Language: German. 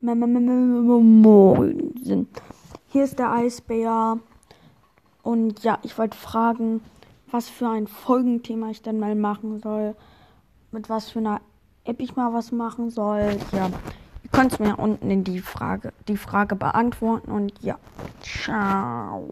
Moin. Hier ist der Eisbär. Und ja, ich wollte fragen, was für ein Folgenthema ich denn mal machen soll. Mit was für einer App ich mal was machen soll. Ja, ihr könnt es mir unten in die Frage, die Frage beantworten. Und ja, ciao.